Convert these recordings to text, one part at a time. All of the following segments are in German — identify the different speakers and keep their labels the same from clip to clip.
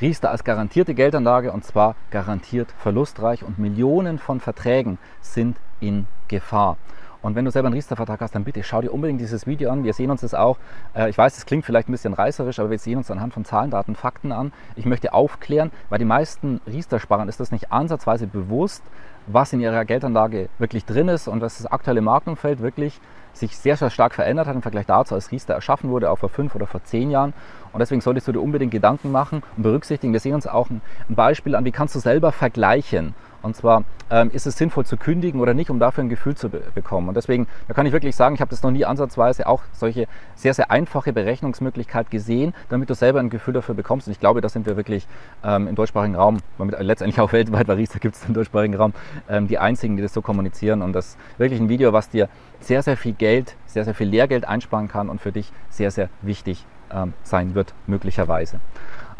Speaker 1: Riester als garantierte Geldanlage und zwar garantiert verlustreich und Millionen von Verträgen sind in Gefahr. Und wenn du selber einen Riester-Vertrag hast, dann bitte schau dir unbedingt dieses Video an. Wir sehen uns das auch. Äh, ich weiß, es klingt vielleicht ein bisschen reißerisch, aber wir sehen uns anhand von Zahlen, Daten, Fakten an. Ich möchte aufklären, weil die meisten Riester-Sparern ist das nicht ansatzweise bewusst, was in ihrer Geldanlage wirklich drin ist und was das aktuelle Marktumfeld wirklich sich sehr, sehr stark verändert hat im Vergleich dazu, als Riester erschaffen wurde, auch vor fünf oder vor zehn Jahren. Und deswegen solltest du dir unbedingt Gedanken machen und berücksichtigen. Wir sehen uns auch ein Beispiel an, wie kannst du selber vergleichen. Und zwar ähm, ist es sinnvoll zu kündigen oder nicht, um dafür ein Gefühl zu be bekommen. Und deswegen, da kann ich wirklich sagen, ich habe das noch nie ansatzweise auch solche sehr, sehr einfache Berechnungsmöglichkeit gesehen, damit du selber ein Gefühl dafür bekommst. Und ich glaube, da sind wir wirklich ähm, im deutschsprachigen Raum, damit letztendlich auch weltweit, weil Riester gibt es im deutschsprachigen Raum, ähm, die einzigen, die das so kommunizieren. Und das ist wirklich ein Video, was dir sehr, sehr viel Geld, sehr, sehr viel Lehrgeld einsparen kann und für dich sehr, sehr wichtig ähm, sein wird, möglicherweise.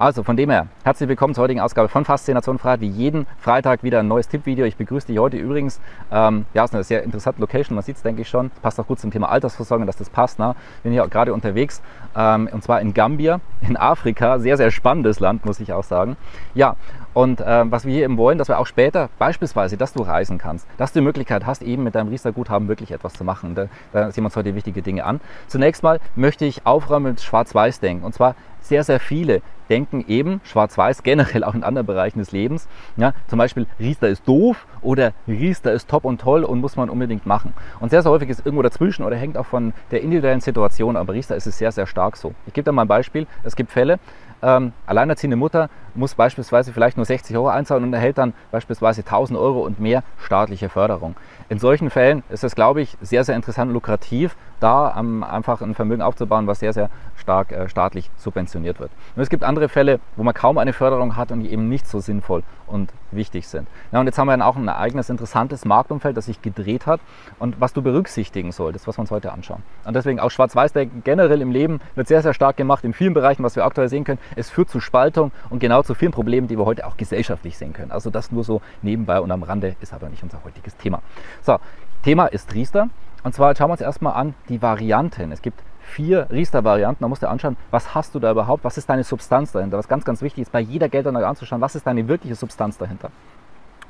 Speaker 1: Also von dem her, herzlich willkommen zur heutigen Ausgabe von Faszination Freiheit. Wie jeden Freitag wieder ein neues Tippvideo. Ich begrüße dich heute übrigens. Ähm, ja, ist eine sehr interessante Location, man sieht es, denke ich schon. Passt auch gut zum Thema Altersversorgung, dass das passt. Ne? Bin hier gerade unterwegs ähm, und zwar in Gambia, in Afrika. Sehr, sehr spannendes Land, muss ich auch sagen. Ja, und äh, was wir hier eben wollen, dass wir auch später beispielsweise, dass du reisen kannst, dass du die Möglichkeit hast, eben mit deinem Riester-Guthaben wirklich etwas zu machen. Da, da sehen wir uns heute wichtige Dinge an. Zunächst mal möchte ich aufräumen mit Schwarz-Weiß-Denken. Und zwar sehr, sehr viele denken eben schwarz-weiß generell auch in anderen Bereichen des Lebens. Ja, zum Beispiel Riester ist doof oder Riester ist top und toll und muss man unbedingt machen. Und sehr, sehr häufig ist irgendwo dazwischen oder hängt auch von der individuellen Situation, aber Riester ist es sehr, sehr stark so. Ich gebe da mal ein Beispiel. Es gibt Fälle, ähm, alleinerziehende Mutter muss beispielsweise vielleicht nur 60 Euro einzahlen und erhält dann beispielsweise 1000 Euro und mehr staatliche Förderung. In solchen Fällen ist es, glaube ich, sehr, sehr interessant und lukrativ, da einfach ein Vermögen aufzubauen, was sehr, sehr stark äh, staatlich subventioniert wird. Und es gibt andere Fälle, wo man kaum eine Förderung hat und die eben nicht so sinnvoll und wichtig sind. Ja, und jetzt haben wir dann auch ein eigenes interessantes Marktumfeld, das sich gedreht hat und was du berücksichtigen solltest, was wir uns heute anschauen. Und deswegen auch Schwarz-Weiß generell im Leben wird sehr, sehr stark gemacht in vielen Bereichen, was wir aktuell sehen können. Es führt zu Spaltung und genau zu vielen Problemen, die wir heute auch gesellschaftlich sehen können. Also das nur so nebenbei und am Rande ist aber nicht unser heutiges Thema. So, Thema ist Riester. Und zwar schauen wir uns erstmal an die Varianten. Es gibt vier Riester-Varianten. Da musst du anschauen, was hast du da überhaupt, was ist deine Substanz dahinter. Was ganz, ganz wichtig ist, bei jeder Geldanlage anzuschauen, was ist deine wirkliche Substanz dahinter.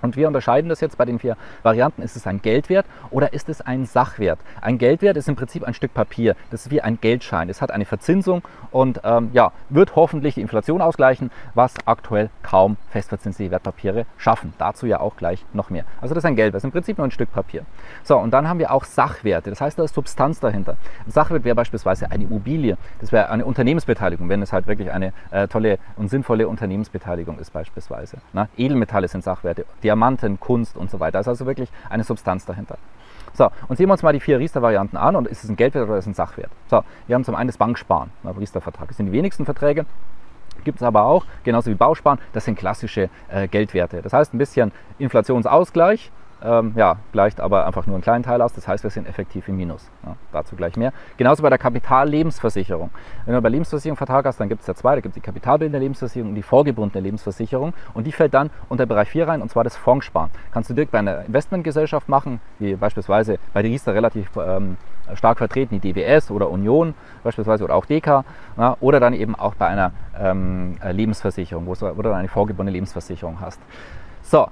Speaker 1: Und wir unterscheiden das jetzt bei den vier Varianten. Ist es ein Geldwert oder ist es ein Sachwert? Ein Geldwert ist im Prinzip ein Stück Papier. Das ist wie ein Geldschein. Es hat eine Verzinsung und ähm, ja, wird hoffentlich die Inflation ausgleichen, was aktuell kaum festverzinsliche Wertpapiere schaffen. Dazu ja auch gleich noch mehr. Also das ist ein Geldwert. Das ist im Prinzip nur ein Stück Papier. So, und dann haben wir auch Sachwerte. Das heißt, da ist Substanz dahinter. Ein Sachwert wäre beispielsweise eine Immobilie. Das wäre eine Unternehmensbeteiligung, wenn es halt wirklich eine äh, tolle und sinnvolle Unternehmensbeteiligung ist beispielsweise. Na, Edelmetalle sind Sachwerte. Die Diamanten, Kunst und so weiter. Da ist also wirklich eine Substanz dahinter. So, und sehen wir uns mal die vier Riester-Varianten an und ist es ein Geldwert oder ist es ein Sachwert? So, wir haben zum einen das Banksparen, Riester-Vertrag. Das sind die wenigsten Verträge, gibt es aber auch, genauso wie Bausparen, das sind klassische äh, Geldwerte. Das heißt ein bisschen Inflationsausgleich, ähm, ja, gleicht aber einfach nur einen kleinen Teil aus. Das heißt, wir sind effektiv im Minus. Ja, dazu gleich mehr. Genauso bei der Kapitallebensversicherung. Wenn du bei Lebensversicherung Vertrag hast, dann gibt es ja zwei. Da gibt es die kapitalbildende Lebensversicherung und die vorgebundene Lebensversicherung. Und die fällt dann unter Bereich 4 rein, und zwar das Fondssparen. Kannst du direkt bei einer Investmentgesellschaft machen, wie beispielsweise bei der Riester relativ ähm, stark vertreten, die DWS oder Union beispielsweise oder auch DK. Ja, oder dann eben auch bei einer ähm, Lebensversicherung, wo du dann eine vorgebundene Lebensversicherung hast. So,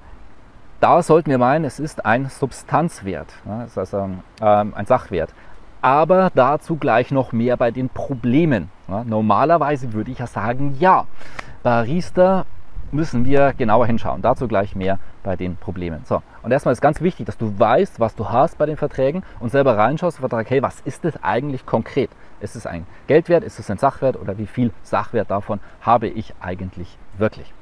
Speaker 1: da sollten wir meinen, es ist ein Substanzwert, das ist also ähm, ein Sachwert. Aber dazu gleich noch mehr bei den Problemen. Normalerweise würde ich ja sagen, ja, bei Riester müssen wir genauer hinschauen. Dazu gleich mehr bei den Problemen. So, und erstmal ist ganz wichtig, dass du weißt, was du hast bei den Verträgen und selber reinschaust und Vertrag, hey, was ist das eigentlich konkret? Ist es ein Geldwert, ist es ein Sachwert oder wie viel Sachwert davon habe ich eigentlich wirklich?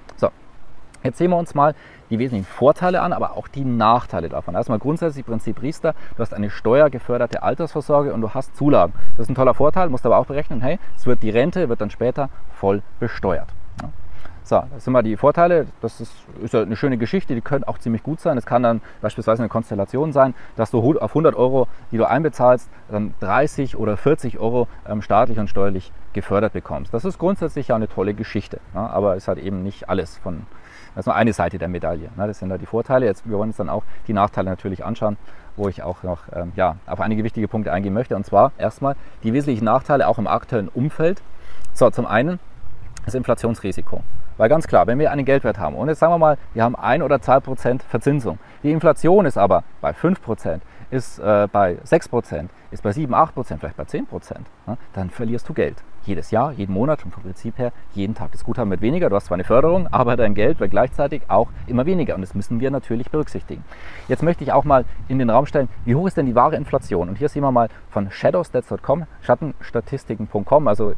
Speaker 1: Jetzt sehen wir uns mal die wesentlichen Vorteile an, aber auch die Nachteile davon. Erstmal grundsätzlich Prinzip Riester, du hast eine steuergeförderte Altersvorsorge und du hast Zulagen. Das ist ein toller Vorteil, musst aber auch berechnen, hey, es wird die Rente, wird dann später voll besteuert. So, das sind mal die Vorteile. Das ist, ist ja eine schöne Geschichte, die können auch ziemlich gut sein. Es kann dann beispielsweise eine Konstellation sein, dass du auf 100 Euro, die du einbezahlst, dann 30 oder 40 Euro ähm, staatlich und steuerlich gefördert bekommst. Das ist grundsätzlich ja eine tolle Geschichte, aber ist halt eben nicht alles von, das ist nur eine Seite der Medaille. Ne? Das sind da die Vorteile. Jetzt, wir wollen uns dann auch die Nachteile natürlich anschauen, wo ich auch noch ähm, ja, auf einige wichtige Punkte eingehen möchte. Und zwar erstmal die wesentlichen Nachteile auch im aktuellen Umfeld. So, zum einen das Inflationsrisiko. Weil ganz klar, wenn wir einen Geldwert haben und jetzt sagen wir mal, wir haben 1 oder 2 Prozent Verzinsung, die Inflation ist aber bei 5 Prozent, ist äh, bei 6 Prozent, ist bei 7, 8 Prozent, vielleicht bei 10 Prozent, ne, dann verlierst du Geld jedes Jahr, jeden Monat und vom Prinzip her jeden Tag. Das Guthaben wird weniger, du hast zwar eine Förderung, aber dein Geld wird gleichzeitig auch immer weniger und das müssen wir natürlich berücksichtigen. Jetzt möchte ich auch mal in den Raum stellen, wie hoch ist denn die wahre Inflation? Und hier sehen wir mal von shadowstats.com, schattenstatistiken.com, also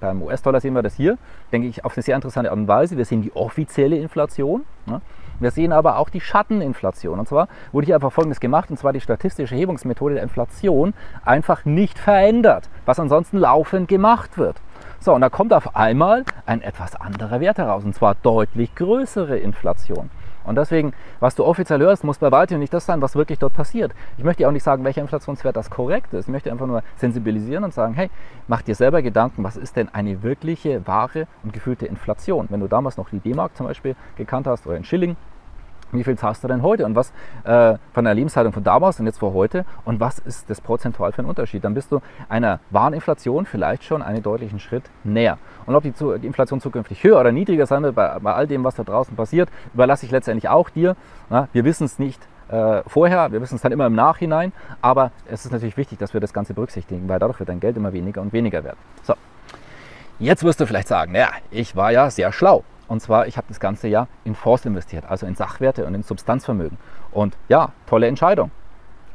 Speaker 1: beim US-Dollar sehen wir das hier, denke ich, auf eine sehr interessante Art und Weise. Wir sehen die offizielle Inflation. Ne? Wir sehen aber auch die Schatteninflation. Und zwar wurde hier einfach Folgendes gemacht, und zwar die statistische Hebungsmethode der Inflation einfach nicht verändert, was ansonsten laufend gemacht wird. So, und da kommt auf einmal ein etwas anderer Wert heraus, und zwar deutlich größere Inflation. Und deswegen, was du offiziell hörst, muss bei weitem nicht das sein, was wirklich dort passiert. Ich möchte auch nicht sagen, welcher Inflationswert das korrekt ist. Ich möchte einfach nur sensibilisieren und sagen, hey, mach dir selber Gedanken, was ist denn eine wirkliche, wahre und gefühlte Inflation? Wenn du damals noch die D-Mark zum Beispiel gekannt hast oder in Schilling, wie viel zahlst du denn heute und was äh, von der Lebenshaltung von damals und jetzt vor heute und was ist das prozentual für ein Unterschied? Dann bist du einer wahren Inflation vielleicht schon einen deutlichen Schritt näher. Und ob die, die Inflation zukünftig höher oder niedriger sein wird, bei, bei, all dem, was da draußen passiert, überlasse ich letztendlich auch dir. Na, wir wissen es nicht äh, vorher, wir wissen es dann immer im Nachhinein, aber es ist natürlich wichtig, dass wir das Ganze berücksichtigen, weil dadurch wird dein Geld immer weniger und weniger wert. So, jetzt wirst du vielleicht sagen, naja, ich war ja sehr schlau. Und zwar, ich habe das ganze Jahr in Fonds investiert, also in Sachwerte und in Substanzvermögen. Und ja, tolle Entscheidung.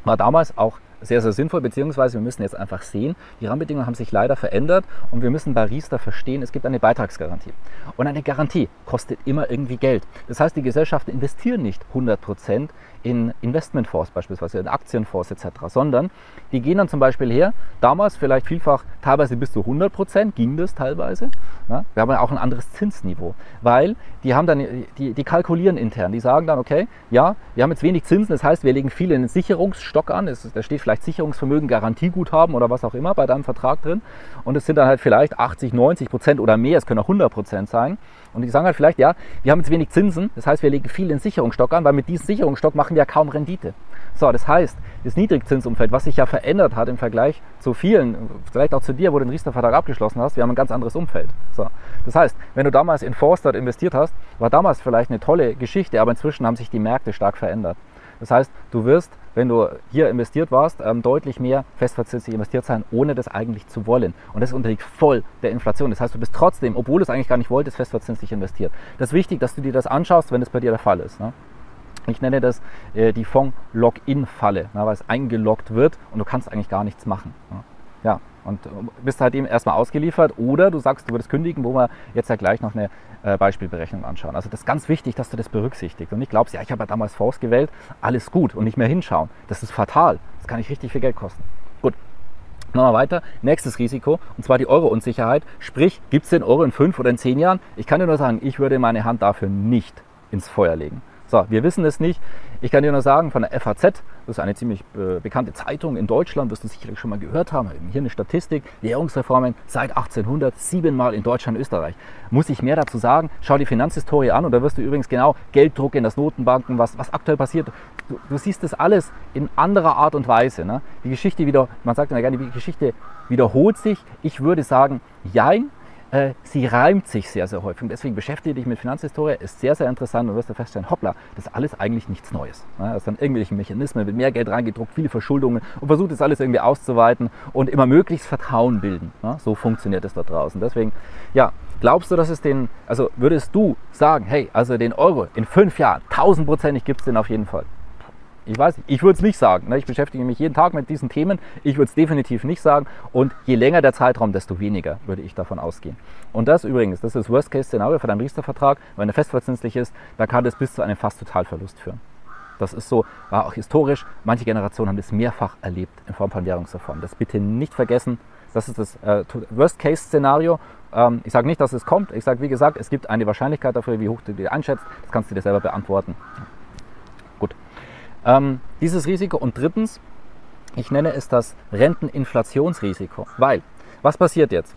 Speaker 1: War damals auch sehr, sehr sinnvoll, beziehungsweise wir müssen jetzt einfach sehen, die Rahmenbedingungen haben sich leider verändert und wir müssen bei Riester verstehen, es gibt eine Beitragsgarantie. Und eine Garantie kostet immer irgendwie Geld. Das heißt, die Gesellschaften investieren nicht 100 Prozent in Investmentfonds beispielsweise, in Aktienfonds etc., sondern die gehen dann zum Beispiel her, damals vielleicht vielfach teilweise bis zu 100 Prozent, ging das teilweise. Ja, wir haben ja auch ein anderes Zinsniveau, weil die haben dann, die, die kalkulieren intern, die sagen dann, okay, ja, wir haben jetzt wenig Zinsen, das heißt, wir legen viel in den Sicherungsstock an, es, da steht vielleicht Sicherungsvermögen, Garantieguthaben oder was auch immer bei deinem Vertrag drin und es sind dann halt vielleicht 80, 90 Prozent oder mehr, es können auch 100 Prozent sein und die sagen halt vielleicht, ja, wir haben jetzt wenig Zinsen, das heißt, wir legen viel in Sicherungsstock an, weil mit diesem Sicherungsstock machen wir ja kaum Rendite. So, das heißt, das Niedrigzinsumfeld, was sich ja verändert hat im Vergleich zu vielen, vielleicht auch zu dir, wo du den Riester-Vertrag abgeschlossen hast, wir haben ein ganz anderes Umfeld. So, das heißt, wenn du damals in Forster investiert hast, war damals vielleicht eine tolle Geschichte, aber inzwischen haben sich die Märkte stark verändert. Das heißt, du wirst, wenn du hier investiert warst, ähm, deutlich mehr festverzinslich investiert sein, ohne das eigentlich zu wollen. Und das unterliegt voll der Inflation. Das heißt, du bist trotzdem, obwohl du es eigentlich gar nicht wolltest, festverzinslich investiert. Das ist wichtig, dass du dir das anschaust, wenn das bei dir der Fall ist. Ne? Ich nenne das äh, die Fonds-Login-Falle, weil es eingeloggt wird und du kannst eigentlich gar nichts machen. Ne? Ja, und äh, bist halt eben erstmal ausgeliefert oder du sagst, du würdest kündigen, wo wir jetzt ja gleich noch eine äh, Beispielberechnung anschauen. Also das ist ganz wichtig, dass du das berücksichtigst und nicht glaubst, ja, ich habe ja damals Fonds gewählt, alles gut und nicht mehr hinschauen. Das ist fatal. Das kann nicht richtig viel Geld kosten. Gut. Wir weiter. Nächstes Risiko, und zwar die Euro-Unsicherheit. Sprich, gibt es den Euro in fünf oder in zehn Jahren? Ich kann dir nur sagen, ich würde meine Hand dafür nicht ins Feuer legen. So, wir wissen es nicht. Ich kann dir nur sagen, von der FAZ, das ist eine ziemlich äh, bekannte Zeitung in Deutschland, wirst du sicherlich schon mal gehört haben. Hier eine Statistik, Währungsreformen seit 1800 siebenmal in Deutschland Österreich. Muss ich mehr dazu sagen? Schau die Finanzhistorie an und da wirst du übrigens genau Gelddruck in das Notenbanken, was, was aktuell passiert. Du, du siehst das alles in anderer Art und Weise. Ne? Die Geschichte wieder, man sagt immer gerne, die Geschichte wiederholt sich. Ich würde sagen, jein, äh, sie reimt sich sehr, sehr häufig. Und deswegen beschäftige dich mit Finanzhistorie, ist sehr, sehr interessant und wirst du feststellen, hoppla, das ist alles eigentlich nichts Neues. Ja, es sind irgendwelche Mechanismen, wird mehr Geld reingedruckt, viele Verschuldungen und versucht das alles irgendwie auszuweiten und immer möglichst Vertrauen bilden. So funktioniert es da draußen. Deswegen, ja, glaubst du, dass es den, also würdest du sagen, hey, also den Euro in fünf Jahren, tausendprozentig gibt es den auf jeden Fall? Ich weiß nicht, ich würde es nicht sagen. Ne? Ich beschäftige mich jeden Tag mit diesen Themen. Ich würde es definitiv nicht sagen. Und je länger der Zeitraum, desto weniger würde ich davon ausgehen. Und das übrigens, das ist Worst-Case-Szenario für deinen Riester-Vertrag. Wenn er festverzinslich ist, dann kann das bis zu einem fast Totalverlust führen. Das ist so, war auch historisch. Manche Generationen haben das mehrfach erlebt in Form von Währungsreformen. Das bitte nicht vergessen. Das ist das äh, Worst-Case-Szenario. Ähm, ich sage nicht, dass es kommt. Ich sage, wie gesagt, es gibt eine Wahrscheinlichkeit dafür, wie hoch du die einschätzt. Das kannst du dir selber beantworten. Ähm, dieses Risiko. Und drittens, ich nenne es das Renteninflationsrisiko. Weil, was passiert jetzt?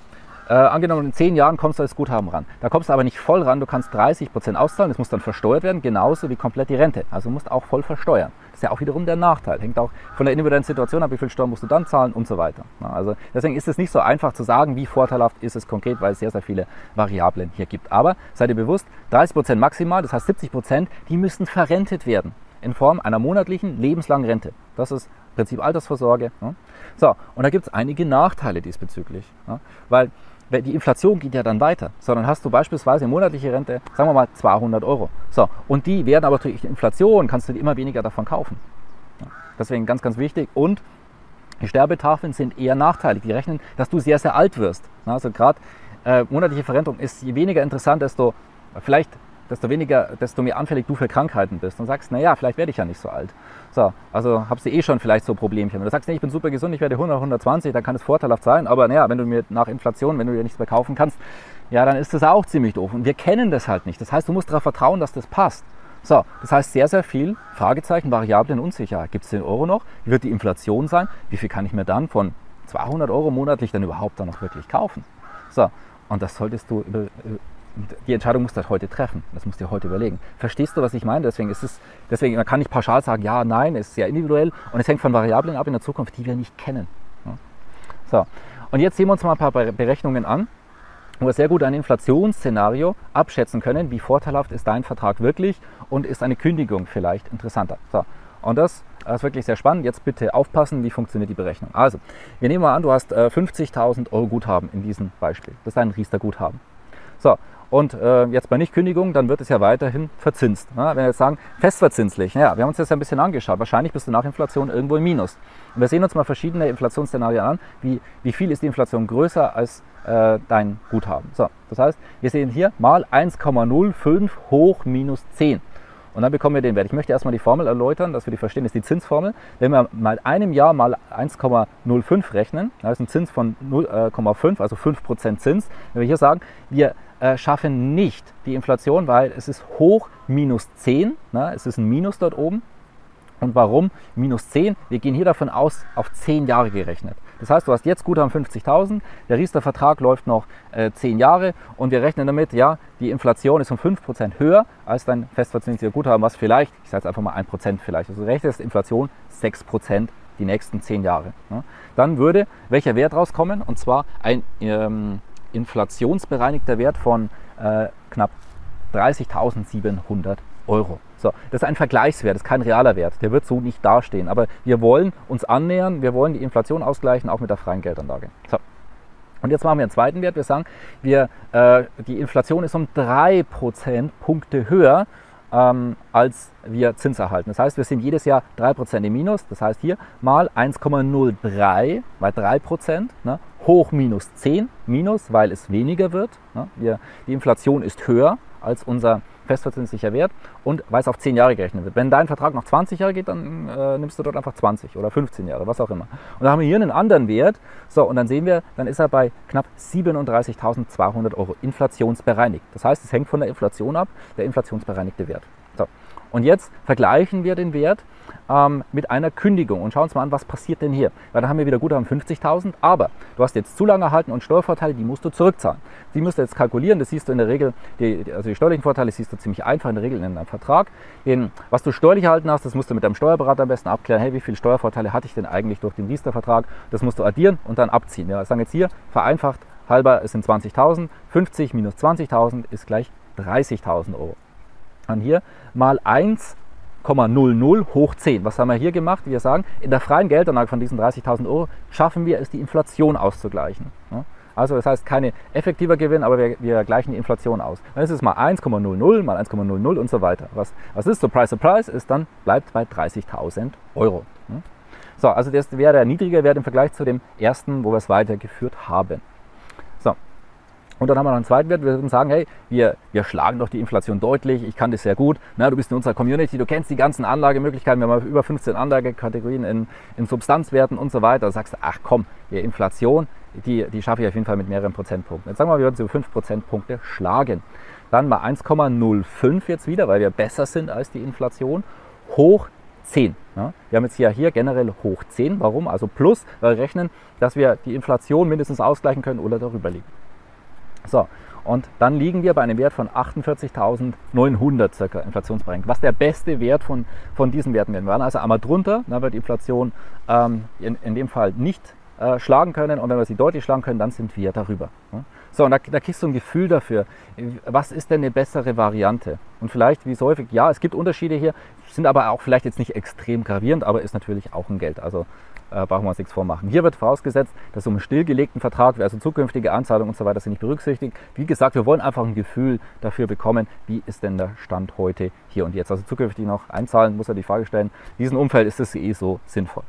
Speaker 1: Äh, angenommen, in zehn Jahren kommst du als Guthaben ran. Da kommst du aber nicht voll ran, du kannst 30 Prozent auszahlen, das muss dann versteuert werden, genauso wie komplett die Rente. Also du musst auch voll versteuern. Das ist ja auch wiederum der Nachteil. Hängt auch von der individuellen Situation ab, wie viel Steuern musst du dann zahlen und so weiter. Also deswegen ist es nicht so einfach zu sagen, wie vorteilhaft ist es konkret, weil es sehr, sehr viele Variablen hier gibt. Aber seid ihr bewusst, 30 Prozent maximal, das heißt 70%, Prozent, die müssen verrentet werden in Form einer monatlichen lebenslangen Rente. Das ist Prinzip Altersvorsorge. So, und da gibt es einige Nachteile diesbezüglich. Weil die Inflation geht ja dann weiter. So, dann hast du beispielsweise monatliche Rente, sagen wir mal 200 Euro. So, und die werden aber durch Inflation, kannst du immer weniger davon kaufen. Deswegen ganz, ganz wichtig. Und die Sterbetafeln sind eher nachteilig. Die rechnen, dass du sehr, sehr alt wirst. Also gerade äh, monatliche Verrentung ist je weniger interessant, desto vielleicht desto weniger, desto mehr anfällig du für Krankheiten bist und sagst, naja, vielleicht werde ich ja nicht so alt. So, also hast du eh schon vielleicht so Problemchen. Wenn du sagst, nee, ich bin super gesund, ich werde 100, 120, dann kann es vorteilhaft sein, aber naja, wenn du mir nach Inflation, wenn du dir nichts mehr kaufen kannst, ja, dann ist das auch ziemlich doof. Und wir kennen das halt nicht. Das heißt, du musst darauf vertrauen, dass das passt. So, das heißt sehr, sehr viel Fragezeichen, Variablen, Unsicherheit. Gibt es den Euro noch? Wie wird die Inflation sein? Wie viel kann ich mir dann von 200 Euro monatlich dann überhaupt dann noch wirklich kaufen? So, und das solltest du die Entscheidung musst du halt heute treffen. Das musst du dir heute überlegen. Verstehst du, was ich meine? Deswegen ist es, deswegen, man kann nicht pauschal sagen, ja, nein, es ist sehr individuell und es hängt von Variablen ab in der Zukunft, die wir nicht kennen. So. Und jetzt sehen wir uns mal ein paar Berechnungen an, wo wir sehr gut ein Inflationsszenario abschätzen können, wie vorteilhaft ist dein Vertrag wirklich und ist eine Kündigung vielleicht interessanter. So. Und das ist wirklich sehr spannend. Jetzt bitte aufpassen, wie funktioniert die Berechnung. Also, wir nehmen mal an, du hast 50.000 äh, Euro Guthaben in diesem Beispiel. Das ist ein Riester-Guthaben. So, und äh, jetzt bei Nichtkündigung, dann wird es ja weiterhin verzinst. Ja, wenn wir jetzt sagen, festverzinslich, ja, wir haben uns das ja ein bisschen angeschaut. Wahrscheinlich bist du nach Inflation irgendwo im Minus. Und wir sehen uns mal verschiedene Inflationsszenarien an. Wie, wie viel ist die Inflation größer als äh, dein Guthaben? So, das heißt, wir sehen hier mal 1,05 hoch minus 10. Und dann bekommen wir den Wert. Ich möchte erstmal die Formel erläutern, dass wir die verstehen. Das ist die Zinsformel. Wenn wir mal einem Jahr mal 1,05 rechnen, das ist ein Zins von 0,5, äh, also 5% Zins. Wenn wir hier sagen, wir äh, schaffen nicht die Inflation, weil es ist hoch minus 10, ne? es ist ein Minus dort oben. Und warum minus 10? Wir gehen hier davon aus, auf 10 Jahre gerechnet. Das heißt, du hast jetzt Guthaben 50.000, der Riester-Vertrag läuft noch äh, 10 Jahre und wir rechnen damit, ja, die Inflation ist um 5% höher als dein festverzinslicher Guthaben, was vielleicht, ich sage jetzt einfach mal 1% vielleicht, also rechnest Inflation 6% die nächsten 10 Jahre. Ne? Dann würde welcher Wert rauskommen? Und zwar ein ähm, inflationsbereinigter Wert von äh, knapp 30.700 Euro. So, das ist ein Vergleichswert, das ist kein realer Wert, der wird so nicht dastehen. Aber wir wollen uns annähern, wir wollen die Inflation ausgleichen, auch mit der freien Geldanlage. So. Und jetzt machen wir einen zweiten Wert. Wir sagen, wir, äh, die Inflation ist um 3 Prozentpunkte höher ähm, als wir Zins erhalten. Das heißt, wir sind jedes Jahr 3% im Minus. Das heißt hier mal 1,03 bei 3%, ne, hoch minus 10, minus, weil es weniger wird. Ne. Die Inflation ist höher als unser festverzinslicher Wert und weil es auf 10 Jahre gerechnet wird. Wenn dein Vertrag noch 20 Jahre geht, dann äh, nimmst du dort einfach 20 oder 15 Jahre, was auch immer. Und dann haben wir hier einen anderen Wert. So, und dann sehen wir, dann ist er bei knapp 37.200 Euro inflationsbereinigt. Das heißt, es hängt von der Inflation ab, der inflationsbereinigte Wert. So. Und jetzt vergleichen wir den Wert ähm, mit einer Kündigung und schauen uns mal an, was passiert denn hier. Weil dann haben wir wieder Guthaben 50.000, aber du hast jetzt zu lange erhalten und Steuervorteile, die musst du zurückzahlen. Die musst du jetzt kalkulieren, das siehst du in der Regel, die, also die steuerlichen Vorteile siehst du ziemlich einfach in der Regel in einem Vertrag. Den, was du steuerlich erhalten hast, das musst du mit deinem Steuerberater am besten abklären, hey, wie viele Steuervorteile hatte ich denn eigentlich durch den Riester-Vertrag? Das musst du addieren und dann abziehen. Wir sagen jetzt hier, vereinfacht, halber, es sind 20.000, 50 minus 20.000 ist gleich 30.000 Euro. Und hier mal 1 0,00 hoch 10. Was haben wir hier gemacht? Wir sagen, in der freien Geldanlage von diesen 30.000 Euro schaffen wir es, die Inflation auszugleichen. Also das heißt, keine effektiver Gewinn, aber wir, wir gleichen die Inflation aus. Dann ist es mal 1,00 mal 1,00 und so weiter. Was, was ist to Price? Ist dann, bleibt bei 30.000 Euro. So, also das wäre der niedrige Wert im Vergleich zu dem ersten, wo wir es weitergeführt haben. So, Und dann haben wir noch einen zweiten Wert. Wir würden sagen, hey, wir, wir schlagen doch die Inflation deutlich. Ich kann das sehr gut. Na, du bist in unserer Community, du kennst die ganzen Anlagemöglichkeiten. Wir haben über 15 Anlagekategorien in, in Substanzwerten und so weiter. Da sagst du, ach komm, die Inflation, die, die schaffe ich auf jeden Fall mit mehreren Prozentpunkten. Jetzt sagen wir, wir würden sie über 5 Prozentpunkte schlagen. Dann mal 1,05 jetzt wieder, weil wir besser sind als die Inflation. Hoch 10. Ja? Wir haben jetzt hier, hier generell hoch 10. Warum? Also plus, weil wir rechnen, dass wir die Inflation mindestens ausgleichen können oder darüber liegen. So, und dann liegen wir bei einem Wert von 48.900 circa inflationsbereinigt. Was der beste Wert von, von diesen Werten werden. Wir waren also einmal drunter, dann wird die Inflation ähm, in, in dem Fall nicht äh, schlagen können und wenn wir sie deutlich schlagen können, dann sind wir darüber. Ne? So, und da, da kriegst du ein Gefühl dafür, was ist denn eine bessere Variante? Und vielleicht, wie so häufig, ja, es gibt Unterschiede hier, sind aber auch vielleicht jetzt nicht extrem gravierend, aber ist natürlich auch ein Geld. Also äh, brauchen wir uns nichts vormachen. Hier wird vorausgesetzt, dass um einen stillgelegten Vertrag, also zukünftige Anzahlungen und so weiter, sind nicht berücksichtigt. Wie gesagt, wir wollen einfach ein Gefühl dafür bekommen, wie ist denn der Stand heute, hier und jetzt. Also zukünftig noch einzahlen, muss er die Frage stellen. In diesem Umfeld ist es eh so sinnvoll.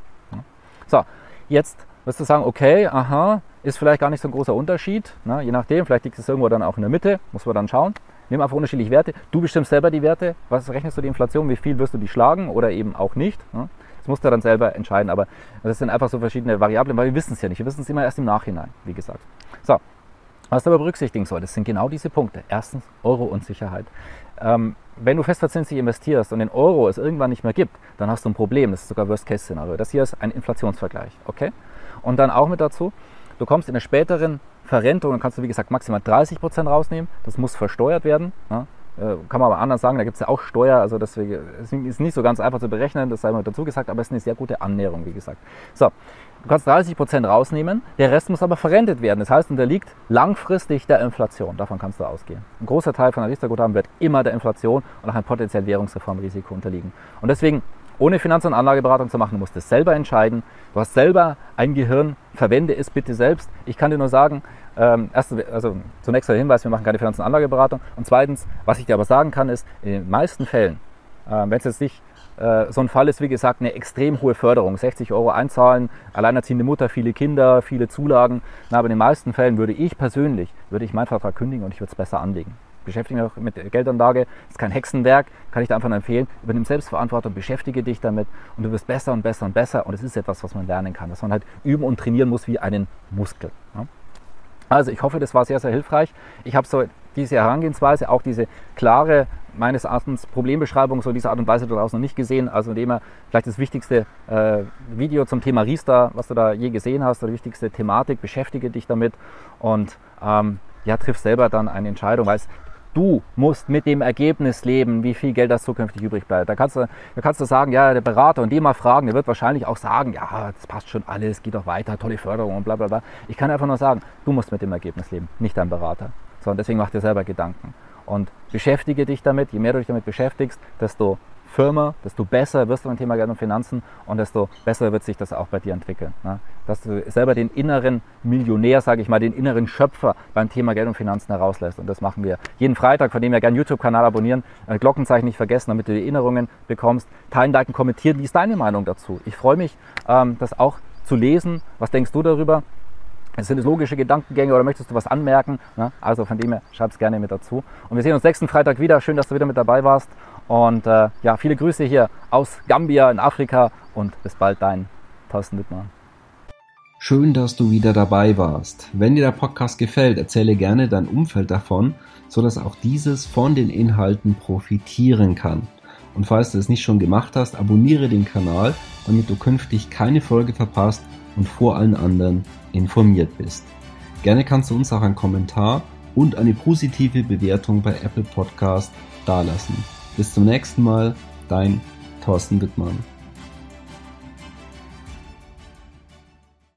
Speaker 1: So, jetzt wirst du sagen, okay, aha, ist vielleicht gar nicht so ein großer Unterschied. Ne? Je nachdem, vielleicht liegt es irgendwo dann auch in der Mitte, muss man dann schauen. Nimm einfach unterschiedliche Werte. Du bestimmst selber die Werte. Was rechnest du die Inflation? Wie viel wirst du die schlagen oder eben auch nicht? Ne? Das musst du dann selber entscheiden. Aber das sind einfach so verschiedene Variablen, weil wir wissen es ja nicht. Wir wissen es immer erst im Nachhinein, wie gesagt. So, was du aber berücksichtigen solltest, sind genau diese Punkte. Erstens Euro-Unsicherheit. Ähm, wenn du festverzinslich investierst und den Euro es irgendwann nicht mehr gibt, dann hast du ein Problem. Das ist sogar Worst-Case-Szenario. Das hier ist ein Inflationsvergleich. Okay? Und dann auch mit dazu, du kommst in der späteren Verrentung, dann kannst du wie gesagt maximal 30 Prozent rausnehmen. Das muss versteuert werden. Ja? Äh, kann man aber anders sagen, da gibt es ja auch Steuer, also deswegen ist nicht so ganz einfach zu berechnen, das sei mal dazu gesagt, aber es ist eine sehr gute Annäherung, wie gesagt. So, du kannst 30 Prozent rausnehmen, der Rest muss aber verrentet werden. Das heißt, unterliegt langfristig der Inflation. Davon kannst du ausgehen. Ein großer Teil von der Riester-Guthaben wird immer der Inflation und auch ein potenziell Währungsreformrisiko unterliegen. Und deswegen ohne Finanz- und Anlageberatung zu machen. Du musst es selber entscheiden. Du hast selber ein Gehirn. Verwende es bitte selbst. Ich kann dir nur sagen, ähm, erstens, also zunächst der Hinweis, wir machen keine Finanz- und Anlageberatung. Und zweitens, was ich dir aber sagen kann, ist, in den meisten Fällen, äh, wenn es jetzt nicht äh, so ein Fall ist, wie gesagt, eine extrem hohe Förderung, 60 Euro einzahlen, alleinerziehende Mutter, viele Kinder, viele Zulagen. Na, aber in den meisten Fällen würde ich persönlich, würde ich meinen Vertrag kündigen und ich würde es besser anlegen beschäftige mich mit Geldanlage, ist kein Hexenwerk, kann ich dir einfach nur empfehlen. Übernimm Selbstverantwortung, beschäftige dich damit und du wirst besser und besser und besser und es ist etwas, was man lernen kann, dass man halt üben und trainieren muss wie einen Muskel. Ja? Also ich hoffe, das war sehr, sehr hilfreich. Ich habe so diese Herangehensweise, auch diese klare, meines Erachtens Problembeschreibung so in dieser Art und Weise daraus noch nicht gesehen. Also indem er vielleicht das wichtigste äh, Video zum Thema Riester, was du da je gesehen hast, oder die wichtigste Thematik, beschäftige dich damit und ähm, ja, triff selber dann eine Entscheidung, weil es Du musst mit dem Ergebnis leben, wie viel Geld das zukünftig übrig bleibt. Da kannst du, da kannst du sagen, ja, der Berater und den mal fragen, der wird wahrscheinlich auch sagen, ja, das passt schon alles, geht doch weiter, tolle Förderung und bla bla bla. Ich kann einfach nur sagen, du musst mit dem Ergebnis leben, nicht dein Berater. Sondern deswegen mach dir selber Gedanken. Und beschäftige dich damit, je mehr du dich damit beschäftigst, desto Firma, desto besser wirst du beim Thema Geld und Finanzen und desto besser wird sich das auch bei dir entwickeln. Ne? Dass du selber den inneren Millionär, sage ich mal, den inneren Schöpfer beim Thema Geld und Finanzen herauslässt. Und das machen wir jeden Freitag, von dem her gerne YouTube-Kanal abonnieren, äh, Glockenzeichen nicht vergessen, damit du die Erinnerungen bekommst. Teilen, liken, kommentieren. Wie ist deine Meinung dazu? Ich freue mich, ähm, das auch zu lesen. Was denkst du darüber? Sind es logische Gedankengänge oder möchtest du was anmerken? Ne? Also von dem her, schreib es gerne mit dazu. Und wir sehen uns nächsten Freitag wieder. Schön, dass du wieder mit dabei warst. Und äh, ja, viele Grüße hier aus Gambia in Afrika und bis bald, dein Thorsten Wittmann.
Speaker 2: Schön, dass du wieder dabei warst. Wenn dir der Podcast gefällt, erzähle gerne dein Umfeld davon, sodass auch dieses von den Inhalten profitieren kann. Und falls du es nicht schon gemacht hast, abonniere den Kanal, damit du künftig keine Folge verpasst und vor allen anderen informiert bist. Gerne kannst du uns auch einen Kommentar und eine positive Bewertung bei Apple Podcast dalassen. Bis zum nächsten Mal, dein Thorsten Wittmann.